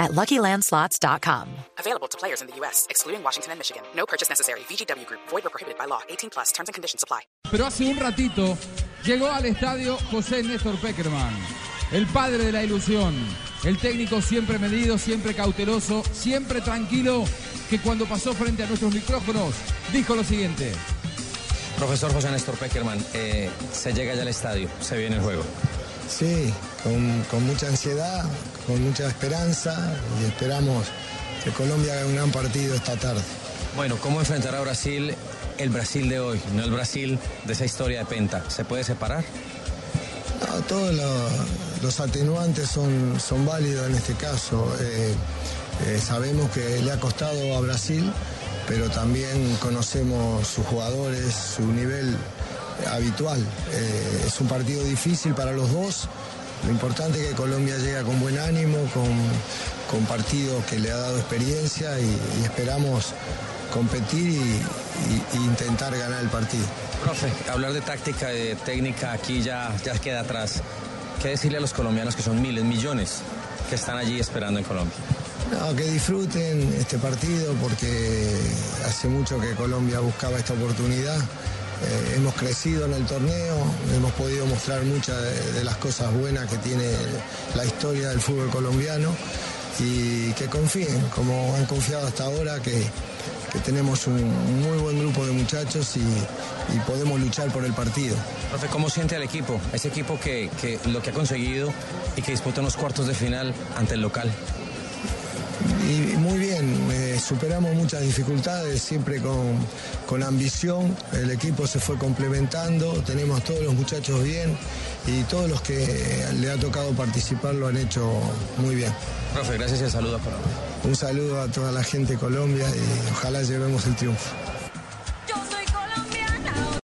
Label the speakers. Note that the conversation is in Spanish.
Speaker 1: at LuckyLandSlots.com.
Speaker 2: Available to players in the U.S., excluding Washington and Michigan. No purchase necessary. VGW Group. Void or prohibited by law. 18 plus. Terms and conditions apply.
Speaker 3: Pero hace un ratito llegó al estadio José Néstor Peckerman, el padre de la ilusión, el técnico siempre medido, siempre cauteloso, siempre tranquilo, que cuando pasó frente a nuestros micrófonos dijo lo siguiente.
Speaker 4: Profesor José Néstor Peckerman, eh, se llega ya al estadio, se viene el juego.
Speaker 5: Sí, con, con mucha ansiedad, con mucha esperanza y esperamos que Colombia haga un gran partido esta tarde.
Speaker 4: Bueno, ¿cómo enfrentar a Brasil el Brasil de hoy, no el Brasil de esa historia de Penta? ¿Se puede separar?
Speaker 5: No, todos los, los atenuantes son, son válidos en este caso. Eh, eh, sabemos que le ha costado a Brasil, pero también conocemos sus jugadores, su nivel habitual. Eh, es un partido difícil para los dos. Lo importante es que Colombia llega con buen ánimo, con, con partido que le ha dado experiencia y, y esperamos competir y, y- y intentar ganar el partido.
Speaker 4: Profe, hablar de táctica, de técnica, aquí ya, ya queda atrás. ¿Qué decirle a los colombianos que son miles, millones, que están allí esperando en Colombia?
Speaker 5: No, que disfruten este partido porque hace mucho que Colombia buscaba esta oportunidad. Eh, hemos crecido en el torneo, hemos podido mostrar muchas de, de las cosas buenas que tiene la historia del fútbol colombiano y que confíen, como han confiado hasta ahora, que, que tenemos un muy buen grupo de muchachos y, y podemos luchar por el partido.
Speaker 4: Profe, ¿cómo siente al equipo? Ese equipo que, que lo que ha conseguido y que disputa unos cuartos de final ante el local.
Speaker 5: Y muy bien, superamos muchas dificultades, siempre con, con ambición, el equipo se fue complementando, tenemos todos los muchachos bien y todos los que le ha tocado participar lo han hecho muy bien.
Speaker 4: Profe, gracias y el saludo a Colombia.
Speaker 5: Un saludo a toda la gente de Colombia y ojalá llevemos el triunfo.